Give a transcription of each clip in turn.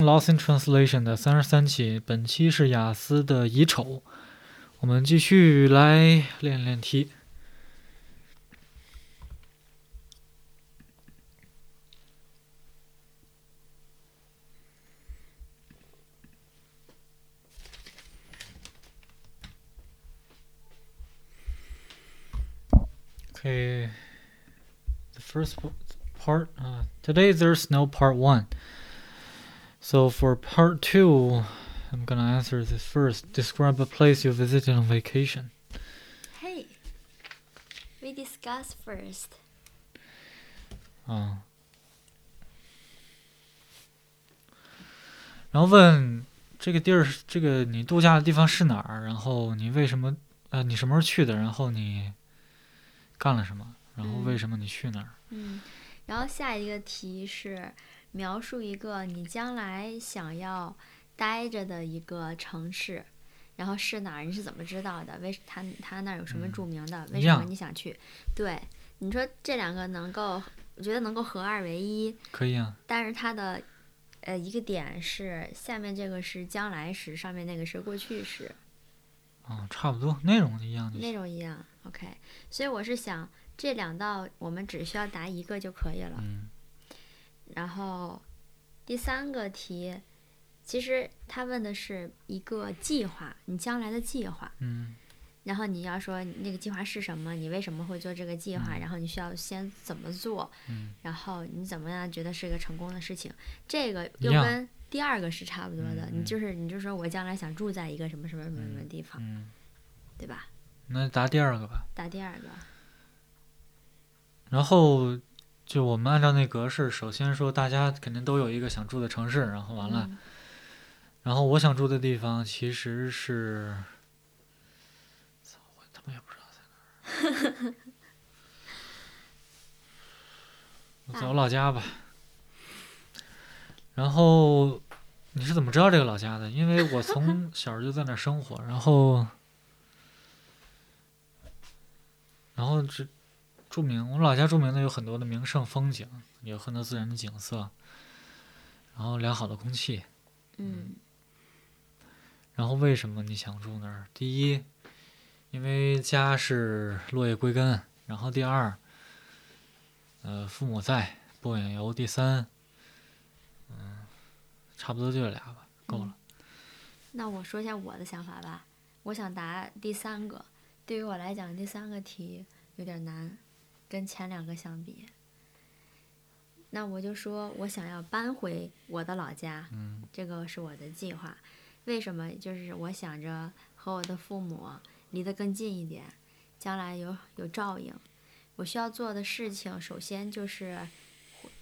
Lost in Translation 的三十三期，本期是雅思的乙丑，我们继续来练练题。Okay, the first part. Uh, today there's no part one. So for part two, I'm gonna answer this first. Describe a place you visited on vacation. Hey, we discuss first. 啊，然后问这个地儿，这个你度假的地方是哪儿？然后你为什么？呃，你什么时候去的？然后你干了什么？然后为什么你去那儿？嗯，然后下一个题是描述一个你将来想要待着的一个城市，然后是哪儿？你是怎么知道的？为他他那儿有什么著名的？为什么你想去？对，你说这两个能够，我觉得能够合二为一。可以啊。但是它的呃一个点是下面这个是将来时，上面那个是过去时。哦，差不多，内容一样。内容一样，OK。所以我是想，这两道我们只需要答一个就可以了。嗯。然后第三个题，其实他问的是一个计划，你将来的计划。嗯。然后你要说那个计划是什么？你为什么会做这个计划？然后你需要先怎么做？嗯。然后你怎么样觉得是一个成功的事情？这个又跟第二个是差不多的。你就是你就说我将来想住在一个什么什么什么什么地方，嗯，对吧？那答第二个吧。答第二个。然后。就我们按照那格式，首先说大家肯定都有一个想住的城市，然后完了，然后我想住的地方其实是，操，我他妈也不知道在哪儿，我在我老家吧。然后你是怎么知道这个老家的？因为我从 小就在那儿生活，然后，然后这。著名，我们老家著名的有很多的名胜风景，有很多自然的景色，然后良好的空气。嗯。然后为什么你想住那儿？第一，因为家是落叶归根；然后第二，呃，父母在，不远游；第三，嗯，差不多就这俩吧，够了。那我说一下我的想法吧。我想答第三个，对于我来讲，第三个题有点难。跟前两个相比，那我就说我想要搬回我的老家，这个是我的计划。为什么？就是我想着和我的父母离得更近一点，将来有有照应。我需要做的事情，首先就是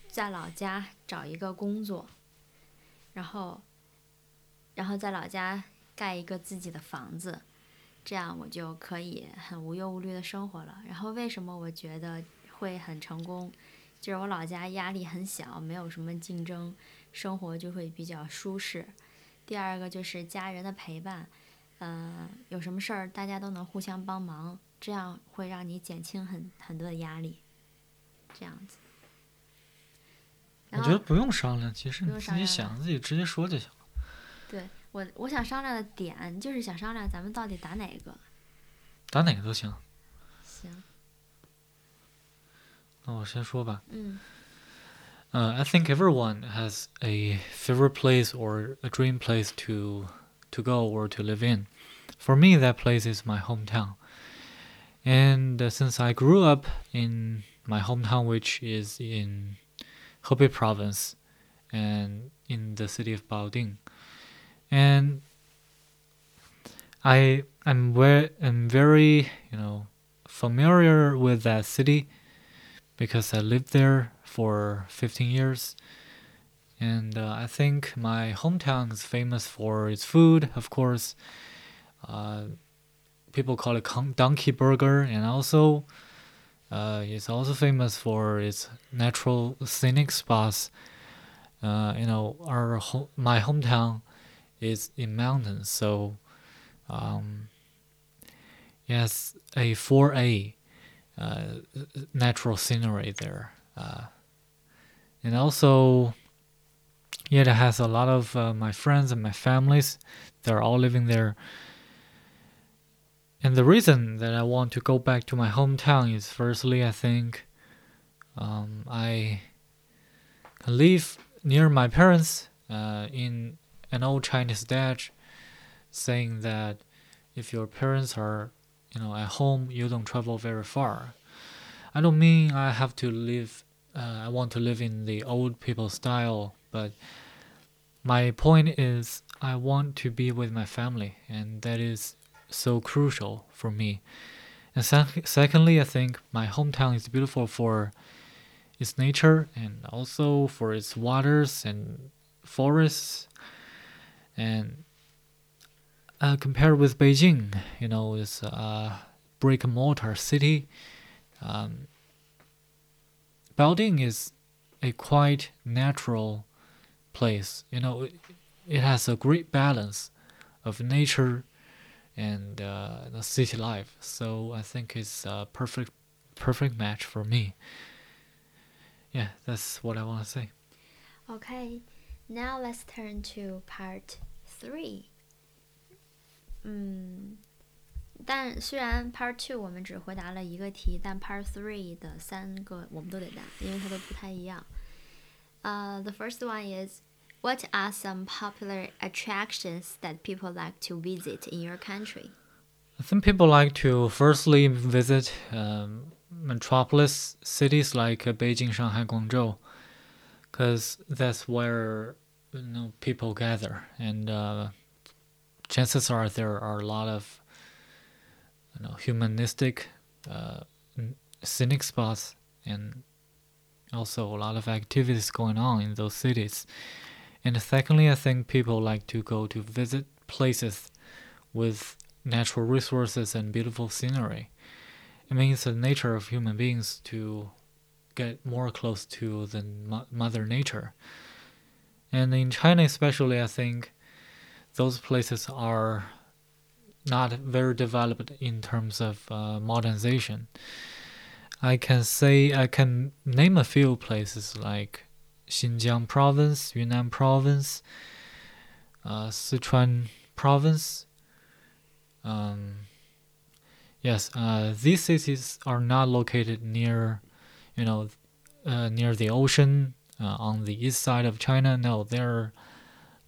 在老家找一个工作，然后，然后在老家盖一个自己的房子。这样我就可以很无忧无虑的生活了。然后为什么我觉得会很成功？就是我老家压力很小，没有什么竞争，生活就会比较舒适。第二个就是家人的陪伴，嗯，有什么事儿大家都能互相帮忙，这样会让你减轻很很多的压力。这样子。我觉得不用商量，其实你自己想自己直接说就行了。对。我我想商量的点就是想商量咱们到底打哪个？打哪个都行。行。那我先说吧。嗯。Uh, I think everyone has a favorite place or a dream place to to go or to live in. For me, that place is my hometown. And uh, since I grew up in my hometown, which is in Hebei province, and in the city of Baoding, and I am very am very you know familiar with that city because I lived there for 15 years. And uh, I think my hometown is famous for its food, of course. Uh, people call it donkey burger, and also uh, it's also famous for its natural scenic spots. Uh, you know, our ho- my hometown is in mountains, so um, yes, a 4A uh, natural scenery there. Uh, and also, yeah, it has a lot of uh, my friends and my families. They're all living there. And the reason that I want to go back to my hometown is firstly, I think um, I live near my parents uh, in an old Chinese adage saying that if your parents are you know at home you don't travel very far. I don't mean i have to live uh, i want to live in the old people style but my point is i want to be with my family and that is so crucial for me. And sec- secondly i think my hometown is beautiful for its nature and also for its waters and forests and uh, compared with Beijing, you know, it's a brick and mortar city. Um, Baoding is a quite natural place. You know, it, it has a great balance of nature and uh, the city life. So I think it's a perfect, perfect match for me. Yeah, that's what I want to say. Okay, now let's turn to part three. 嗯，但虽然 Part Two 我们只回答了一个题，但 Part Three 的三个我们都得答，因为它都不太一样。Uh, the first one is What are some popular attractions that people like to visit in your country? I think people like to firstly visit um, metropolis cities like uh, Beijing, Shanghai, Guangzhou, because that's where you know people gather and uh, chances are there are a lot of you know humanistic uh, scenic spots and also a lot of activities going on in those cities. And secondly, I think people like to go to visit places with natural resources and beautiful scenery. It means the nature of human beings to get more close to the mother nature. And in China, especially, I think those places are not very developed in terms of uh, modernization. I can say I can name a few places like Xinjiang province, Yunnan province, uh, Sichuan province. Um, yes, uh, these cities are not located near, you know, uh, near the ocean uh, on the east side of China. No, they're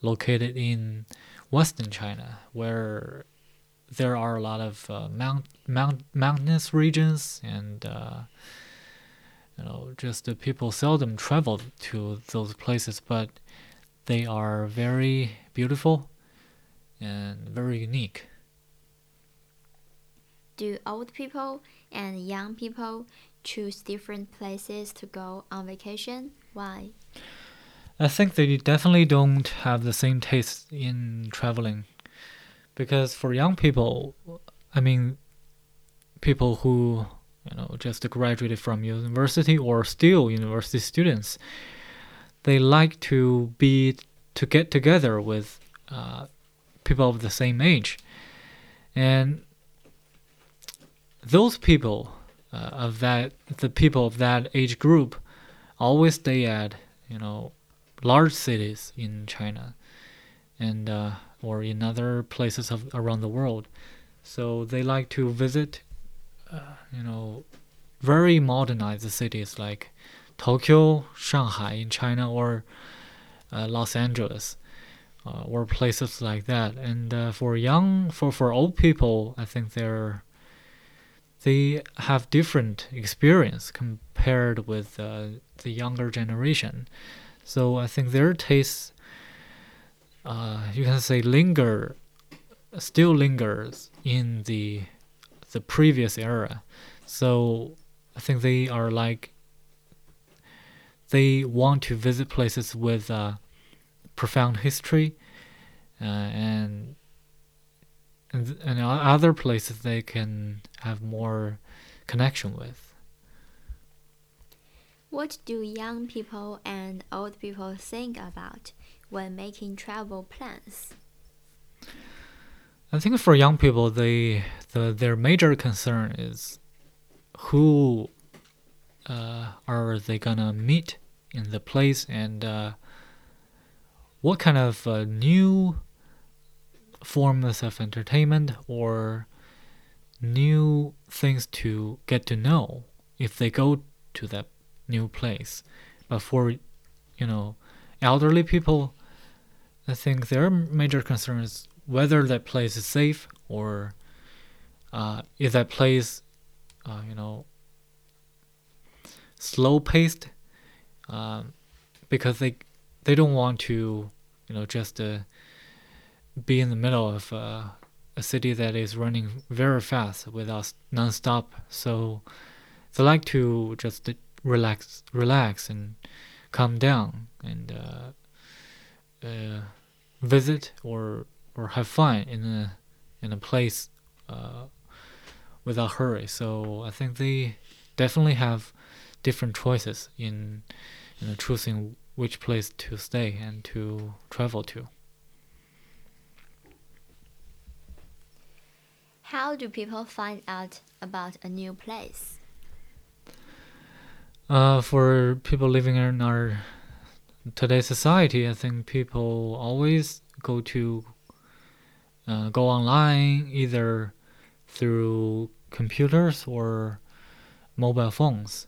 located in Western China, where there are a lot of uh, mount, mount, mountainous regions and uh, you know just people seldom travel to those places but they are very beautiful and very unique do old people and young people choose different places to go on vacation why I think they definitely don't have the same taste in traveling. Because for young people, I mean, people who, you know, just graduated from university or still university students, they like to be, to get together with uh, people of the same age. And those people uh, of that, the people of that age group always stay at, you know, large cities in China and uh, or in other places of, around the world. So they like to visit, uh, you know, very modernized cities like Tokyo, Shanghai in China, or uh, Los Angeles, uh, or places like that. And uh, for young, for for old people, I think they're they have different experience compared with uh, the younger generation. So I think their tastes, uh, you can say, linger, still lingers in the the previous era. So I think they are like they want to visit places with uh, profound history uh, and and and other places they can have more connection with. What do young people and old people think about when making travel plans? I think for young people, they the their major concern is who uh, are they gonna meet in the place and uh, what kind of uh, new forms of entertainment or new things to get to know if they go to that new place. But for you know elderly people, I think their major concern is whether that place is safe or uh, is that place, uh, you know, slow paced, um, because they they don't want to, you know, just uh, be in the middle of uh, a city that is running very fast without non-stop. So they like to just relax, relax and calm down and uh, uh, visit or or have fun in a in a place uh, without hurry. So I think they definitely have different choices in you know choosing which place to stay and to travel to. How do people find out about a new place? Uh, for people living in our today's society, I think people always go to uh, go online either through computers or mobile phones.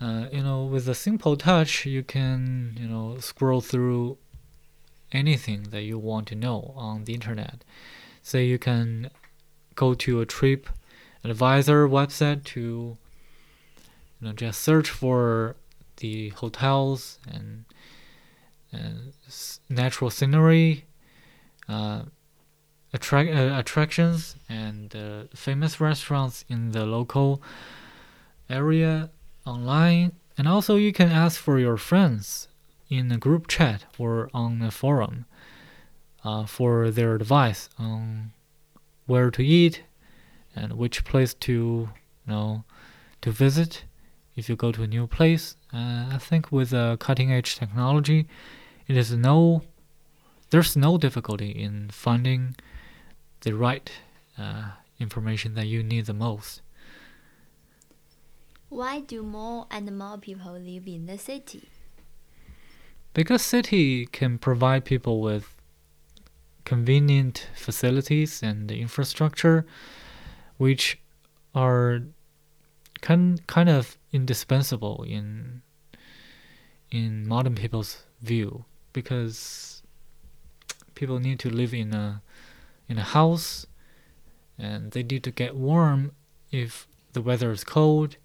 Uh, you know, with a simple touch, you can you know scroll through anything that you want to know on the internet. Say you can go to a trip advisor website to you know just search for the hotels and, and natural scenery, uh, attract, uh, attractions, and uh, famous restaurants in the local area online. And also, you can ask for your friends in a group chat or on a forum uh, for their advice on where to eat and which place to you know to visit if you go to a new place. Uh, I think with uh, cutting edge technology, it is no there's no difficulty in finding the right uh, information that you need the most. Why do more and more people live in the city? Because city can provide people with convenient facilities and infrastructure, which are kind kind of indispensable in in modern people's view because people need to live in a in a house and they need to get warm if the weather is cold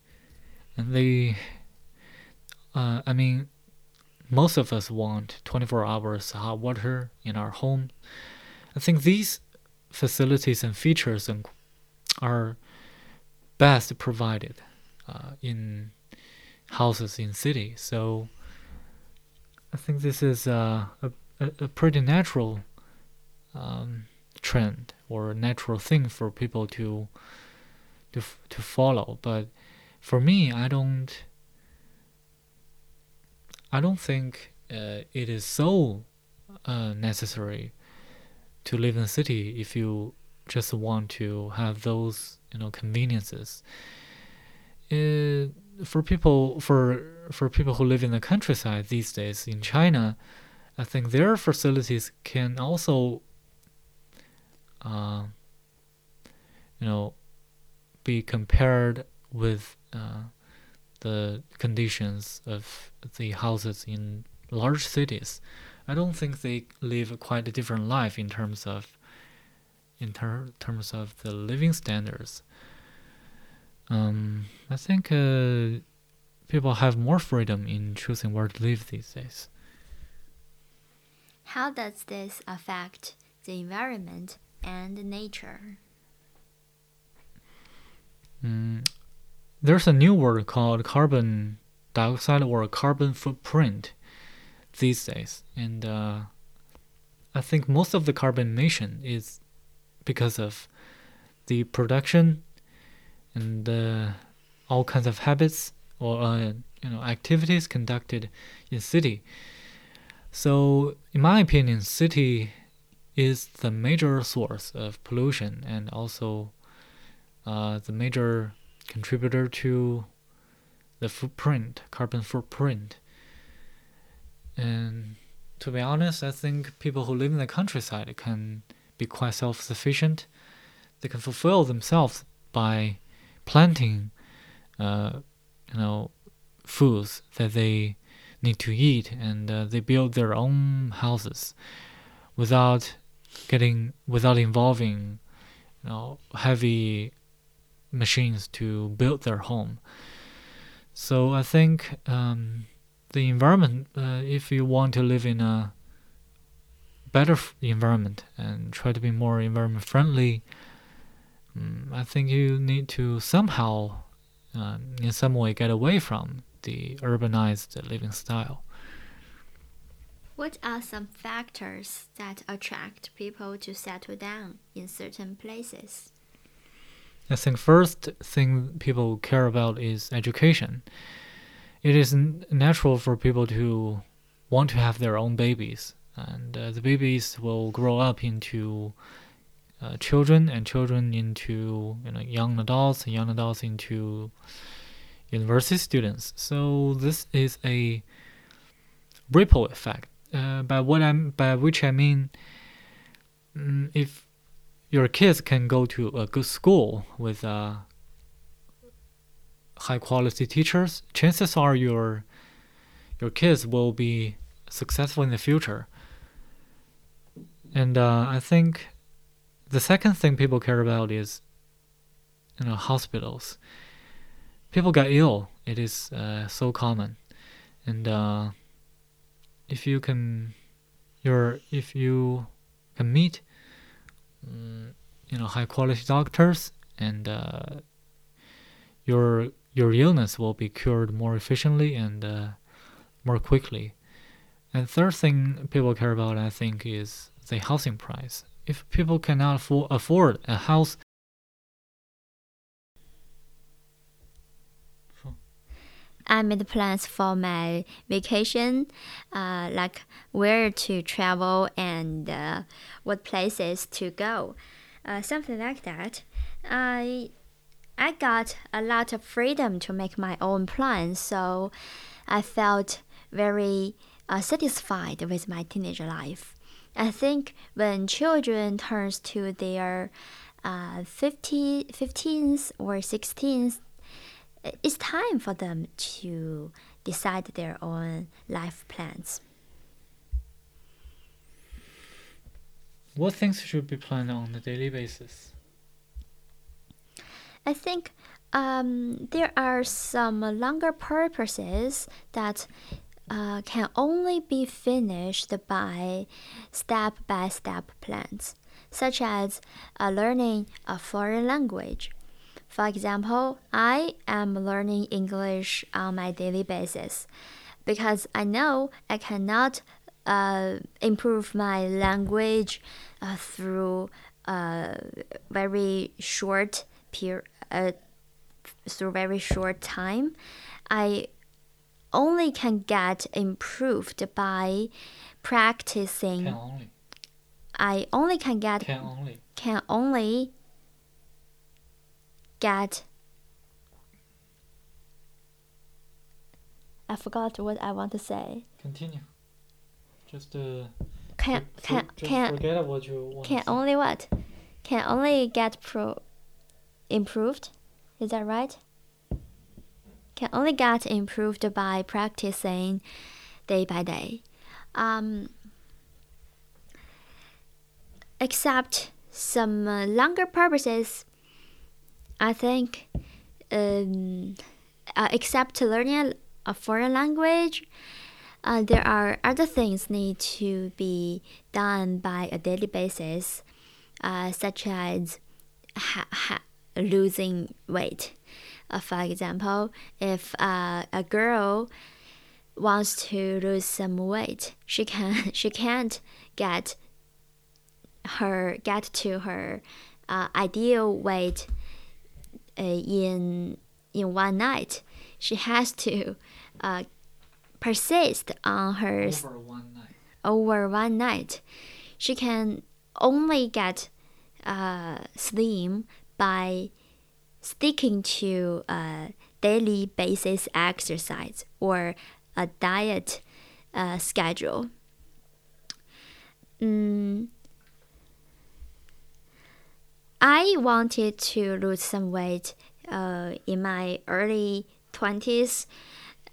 and they uh, i mean most of us want 24 hours hot water in our home I think these facilities and features are best provided uh, in houses in cities. So I think this is uh, a, a, a pretty natural um, trend or a natural thing for people to to to follow. But for me, I don't. I don't think uh, it is so uh, necessary to live in a city if you just want to have those you know conveniences. It, for people for for people who live in the countryside these days in China, I think their facilities can also uh, you know be compared with uh, the conditions of the houses in large cities. I don't think they live quite a different life in terms of in ter- terms of the living standards. Um, I think uh, people have more freedom in choosing where to live these days. How does this affect the environment and nature? Mm, there's a new word called carbon dioxide or carbon footprint these days, and uh, I think most of the carbon emission is because of the production and uh, all kinds of habits or uh, you know activities conducted in city. So, in my opinion, city is the major source of pollution and also uh, the major contributor to the footprint, carbon footprint and to be honest, I think people who live in the countryside can be quite self-sufficient. They can fulfill themselves by planting, uh, you know, foods that they need to eat, and uh, they build their own houses without getting without involving, you know, heavy machines to build their home. So I think um, the environment, uh, if you want to live in a better environment and try to be more environment friendly, um, I think you need to somehow, um, in some way, get away from the urbanized living style. What are some factors that attract people to settle down in certain places? I think first thing people care about is education. It is natural for people to want to have their own babies, and uh, the babies will grow up into uh, children, and children into you know young adults, and young adults into university students. So this is a ripple effect. Uh, by what I'm by which I mean, mm, if your kids can go to a good school with uh, high quality teachers, chances are your your kids will be successful in the future. And uh, I think the second thing people care about is you know hospitals. People get ill. It is uh, so common, and uh, if you can, your if you can meet Mm, you know high quality doctors and uh, your your illness will be cured more efficiently and uh, more quickly. And third thing people care about, I think, is the housing price. If people cannot afford a house, I made plans for my vacation, uh, like where to travel and uh, what places to go, uh, something like that. I I got a lot of freedom to make my own plans, so I felt very uh, satisfied with my teenage life. I think when children turns to their uh, 50, 15th or 16th it's time for them to decide their own life plans. What things should be planned on a daily basis? I think um, there are some longer purposes that uh, can only be finished by step by step plans, such as uh, learning a foreign language for example, I am learning English on my daily basis because I know I cannot uh, improve my language uh, through a very short period, uh, through very short time. I only can get improved by practicing. Can only. I only can get can only can only get I forgot what I want to say. Continue. Just uh. Can can just can forget what you want can only what? Can only get pro improved. Is that right? Can only get improved by practicing day by day. Um, except some uh, longer purposes I think, um, uh, except learning a foreign language, uh, there are other things need to be done by a daily basis, uh, such as ha- ha- losing weight. Uh, for example, if uh, a girl wants to lose some weight, she can she can't get her get to her uh, ideal weight uh, in in one night. She has to uh, persist on her over one night. Over one night, she can only get uh, slim by sticking to a daily basis exercise or a diet uh, schedule. mm, I wanted to lose some weight uh, in my early 20s.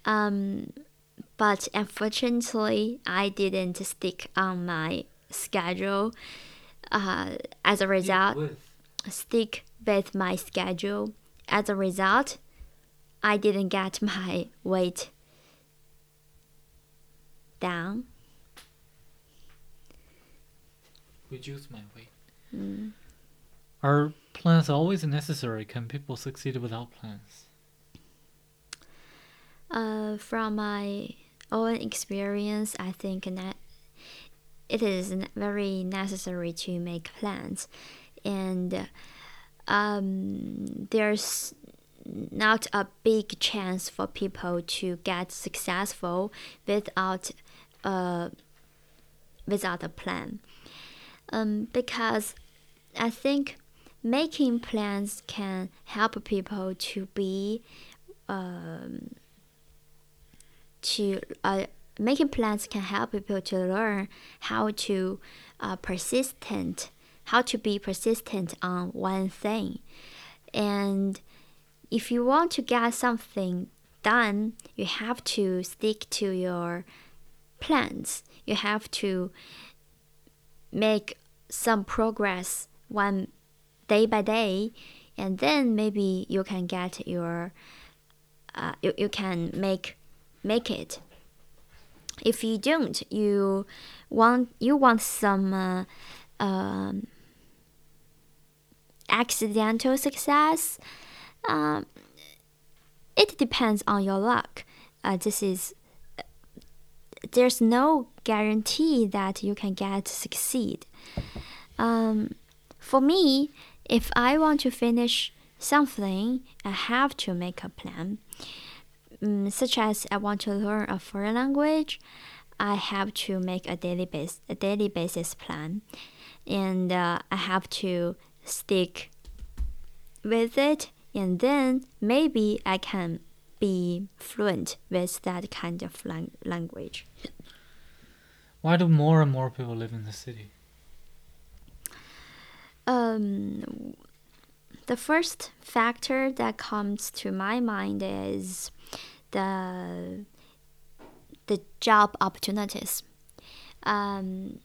Um, but unfortunately, I didn't stick on my schedule. Uh, as a result, stick with my schedule. As a result, I didn't get my weight down. Reduce my weight. Mm. Are plans always necessary? Can people succeed without plans? Uh, from my own experience, I think that it is very necessary to make plans, and um, there's not a big chance for people to get successful without uh, without a plan. Um, because I think making plans can help people to be um, to uh, making plans can help people to learn how to uh, persistent how to be persistent on one thing. And if you want to get something done you have to stick to your plans. You have to make some progress one day by day and then maybe you can get your uh, you, you can make make it. If you don't you want you want some uh, um, accidental success um, it depends on your luck. Uh, this is there's no guarantee that you can get succeed. Um, for me if i want to finish something i have to make a plan um, such as I want to learn a foreign language, I have to make a daily base a daily basis plan, and uh, I have to stick with it, and then maybe I can be fluent with that kind of lang- language. Why do more and more people live in the city? Um, the first factor that comes to my mind is the the job opportunities. Um,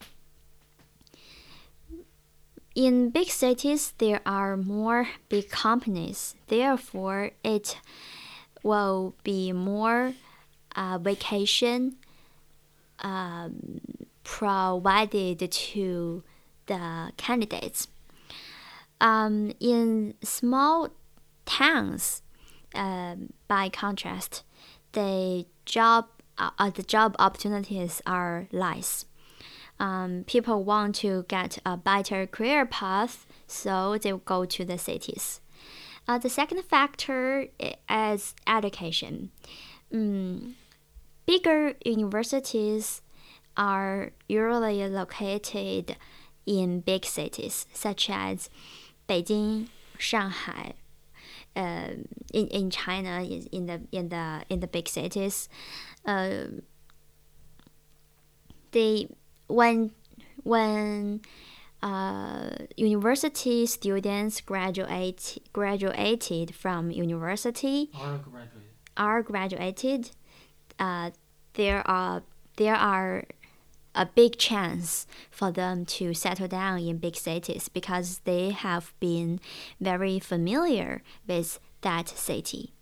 in big cities, there are more big companies. Therefore, it will be more uh, vacation um, provided to the candidates. Um, in small towns, uh, by contrast, the job uh, the job opportunities are less. Um, people want to get a better career path, so they go to the cities. Uh, the second factor is education. Um, bigger universities are usually located in big cities such as Beijing, Shanghai, uh, in in China in the in the in the big cities, uh, they when when uh, university students graduate graduated from university are graduated. are graduated, uh, there are there are a big chance for them to settle down in big cities because they have been very familiar with that city.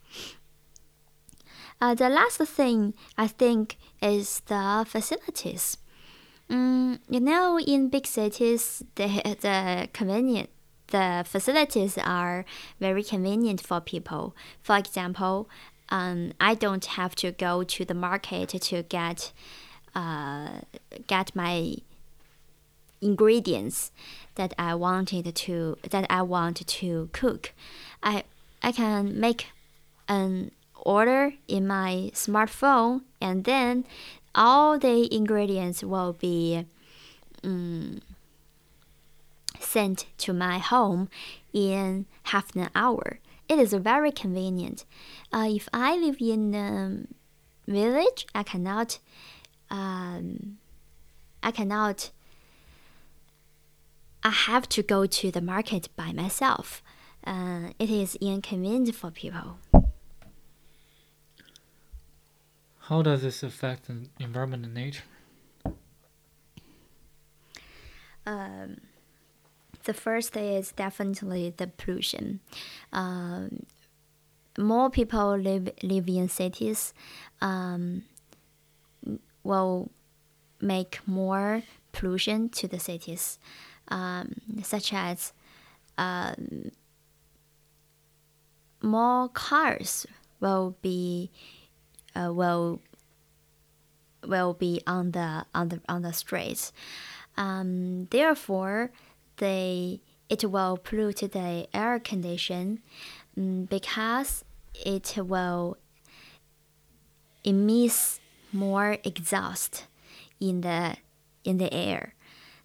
Uh, the last thing I think is the facilities. Mm, you know, in big cities, the the convenient the facilities are very convenient for people. For example, um, I don't have to go to the market to get uh, get my ingredients that I wanted to that I want to cook. I I can make an order in my smartphone and then all the ingredients will be um, sent to my home in half an hour. It is very convenient. Uh, if I live in a village, I cannot um, I cannot I have to go to the market by myself. Uh, it is inconvenient for people. How does this affect the environment and nature? Um, the first is definitely the pollution. Um, more people live live in cities um, will make more pollution to the cities, um, such as um, more cars will be uh, will will be on the on the on the streets. Um, therefore, they it will pollute the air condition um, because it will emit more exhaust in the in the air.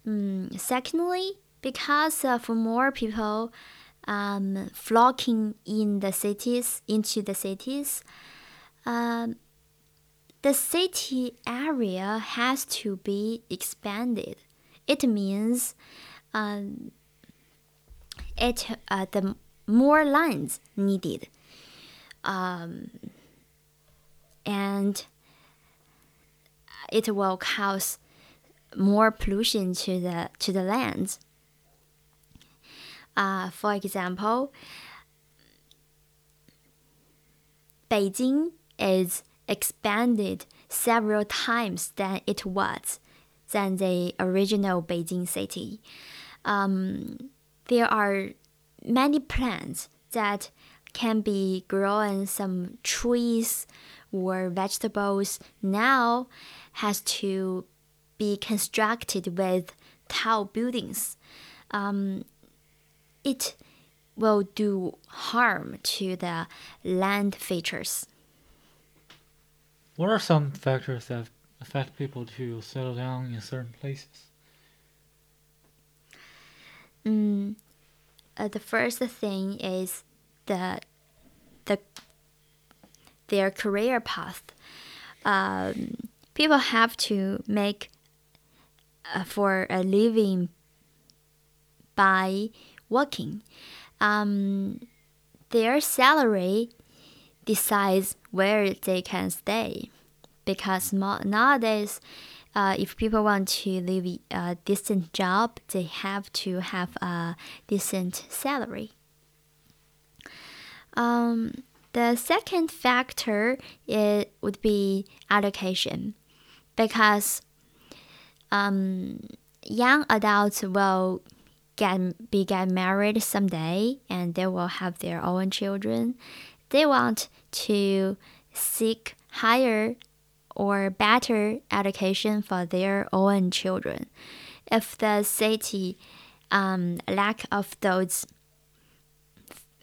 Um, secondly, because of more people um, flocking in the cities into the cities, um, the city area has to be expanded. It means um, it uh, the more lines needed, um, and it will cause more pollution to the to the lands. Uh, for example, Beijing is expanded several times than it was than the original Beijing city. Um, there are many plants that can be grown some trees or vegetables now has to be constructed with tall buildings. Um, it will do harm to the land features. What are some factors that affect people to settle down in certain places? Mm, uh, the first thing is the the their career path. Um, people have to make uh, for a living by working. Um, their salary decides where they can stay, because nowadays, uh, if people want to live a decent job, they have to have a decent salary. Um, the second factor it would be education, because um, young adults will get be get married someday and they will have their own children. They want to seek higher or better education for their own children. If the city um, lack of those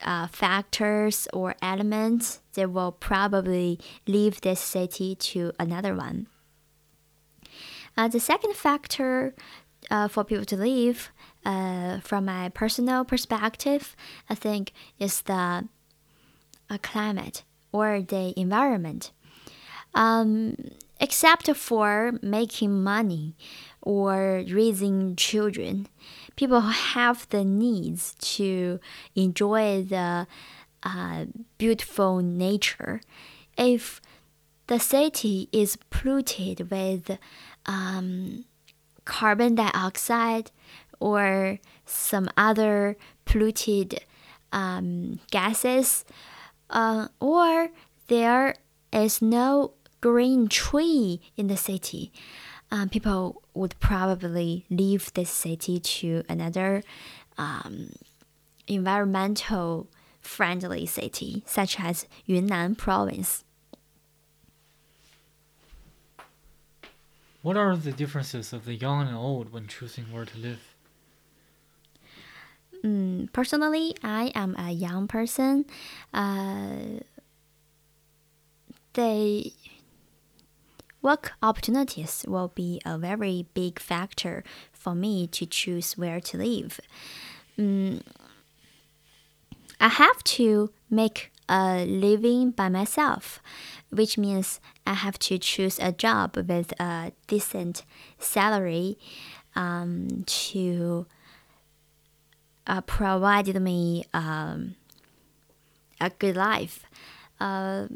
uh, factors or elements, they will probably leave this city to another one. Uh, the second factor uh, for people to leave, uh, from my personal perspective, I think is the uh, climate or the environment. Um, except for making money or raising children, people have the needs to enjoy the uh, beautiful nature. If the city is polluted with um, carbon dioxide or some other polluted um, gases, uh, or there is no green tree in the city, um, people would probably leave this city to another um, environmental friendly city, such as Yunnan province. What are the differences of the young and old when choosing where to live? Mm, personally, I am a young person. Uh, they work opportunities will be a very big factor for me to choose where to live. Mm, I have to make a living by myself, which means I have to choose a job with a decent salary um, to uh, provided me um, a good life. Uh,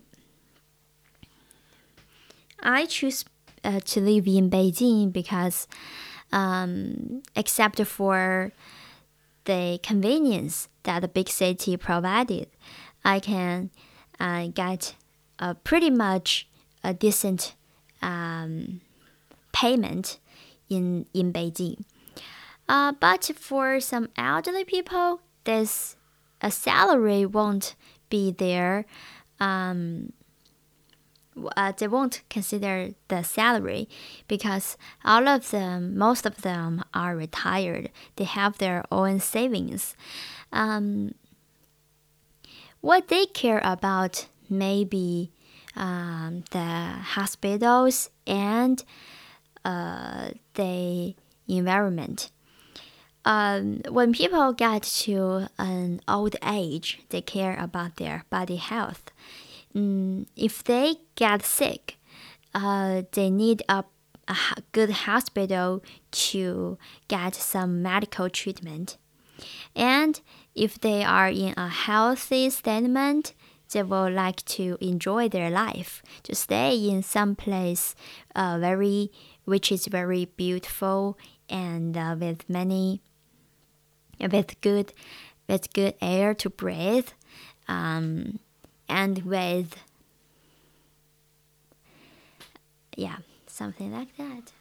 I choose uh, to live in Beijing because, um, except for the convenience that the big city provided, I can uh, get a pretty much a decent um, payment in in Beijing. Uh, but for some elderly people, this a salary won't be there. Um, uh, they won't consider the salary because all of them, most of them are retired. They have their own savings. Um, what they care about maybe um, the hospitals and uh, the environment. Um, when people get to an old age, they care about their body health. Mm, if they get sick, uh, they need a, a good hospital to get some medical treatment. And if they are in a healthy statement, they will like to enjoy their life, to stay in some place uh, very which is very beautiful and uh, with many with good with good air to breathe um, and with yeah something like that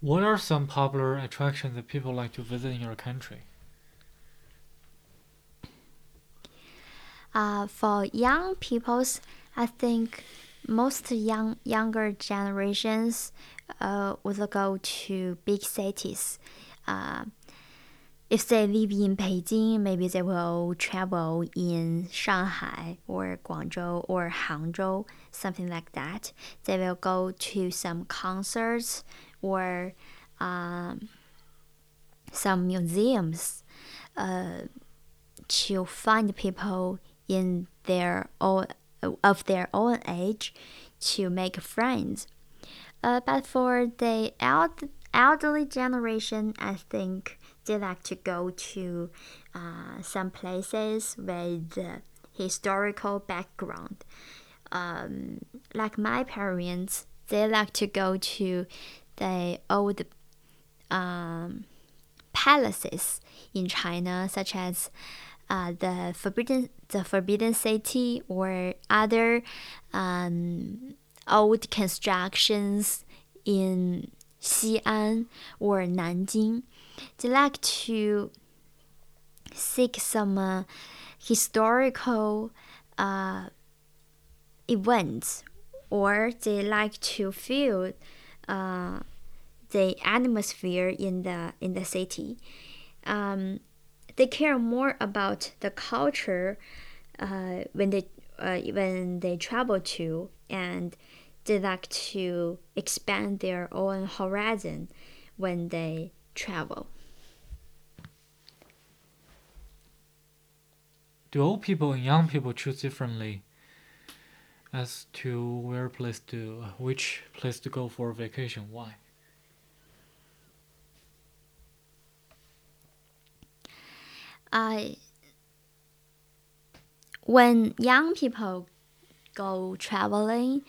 what are some popular attractions that people like to visit in your country uh, for young peoples i think most young younger generations uh, would go to big cities. Uh, if they live in Beijing, maybe they will travel in Shanghai or Guangzhou or Hangzhou, something like that. They will go to some concerts or um, some museums uh, to find people in their own of their own age to make friends. Uh, but for the eld- elderly generation, I think they like to go to uh, some places with historical background. Um, like my parents, they like to go to the old um, palaces in China, such as uh, the forbidden the forbidden city or other um, old constructions in Xi'an or Nanjing. They like to seek some uh, historical uh, events or they like to feel uh, the atmosphere in the in the city. Um, they care more about the culture uh, when they uh, when they travel to and they like to expand their own horizon when they travel. Do old people and young people choose differently as to where place to which place to go for vacation? Why? I when young people go traveling,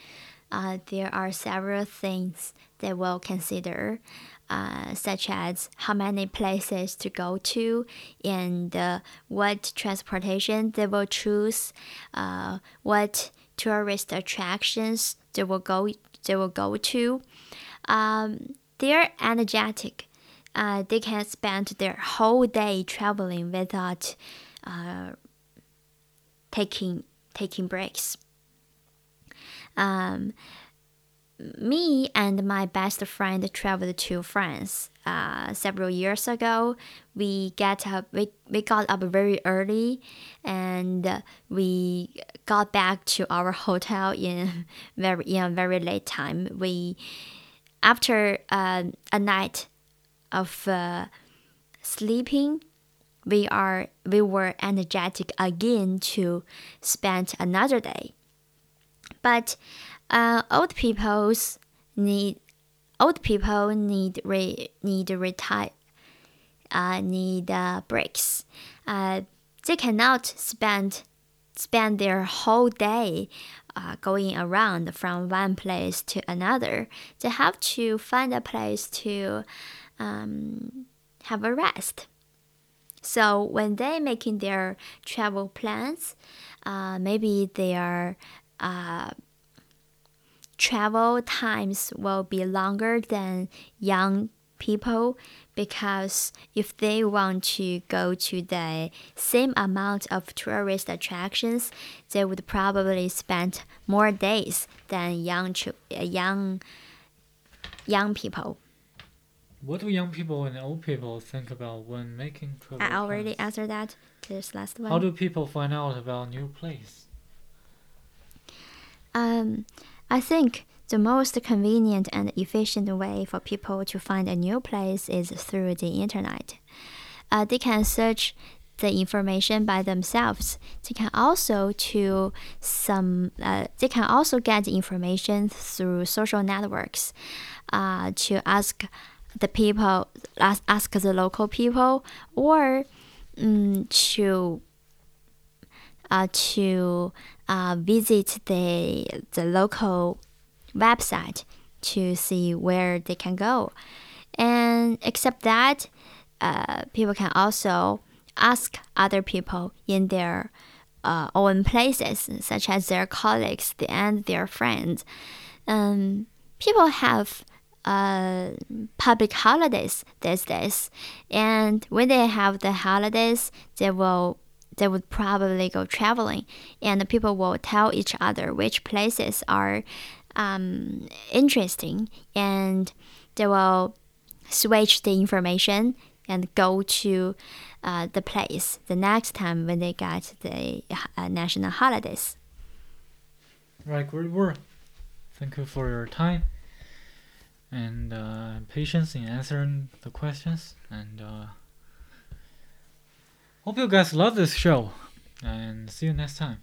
uh, there are several things they will consider, uh, such as how many places to go to and uh, what transportation they will choose, uh, what tourist attractions they will go they will go to. Um, they're energetic uh, they can spend their whole day traveling without uh, taking taking breaks. Um, me and my best friend traveled to France uh, several years ago. We get up we, we got up very early and we got back to our hotel in very in a very late time. We after uh, a night of uh, sleeping, we are we were energetic again to spend another day. But uh, old people's need old people need re, need retire uh, need uh, breaks. Uh, they cannot spend spend their whole day uh, going around from one place to another. They have to find a place to um, have a rest. So when they making their travel plans, uh, maybe their uh, travel times will be longer than young people because if they want to go to the same amount of tourist attractions, they would probably spend more days than young young young people. What do young people and old people think about when making travel I already plans? answered that. This last one. How do people find out about new place? Um, I think the most convenient and efficient way for people to find a new place is through the internet. Uh, they can search the information by themselves. They can also to some. Uh, they can also get the information through social networks. Uh, to ask the people, ask, ask the local people, or um, to uh, to uh, visit the the local website to see where they can go. And except that, uh, people can also ask other people in their uh, own places, such as their colleagues and their friends. Um, people have uh, public holidays these days, and when they have the holidays, they will they would probably go traveling, and people will tell each other which places are um, interesting, and they will switch the information and go to uh, the place the next time when they get the uh, national holidays. Right, great work. Thank you for your time and uh, patience in answering the questions. And uh, hope you guys love this show. And see you next time.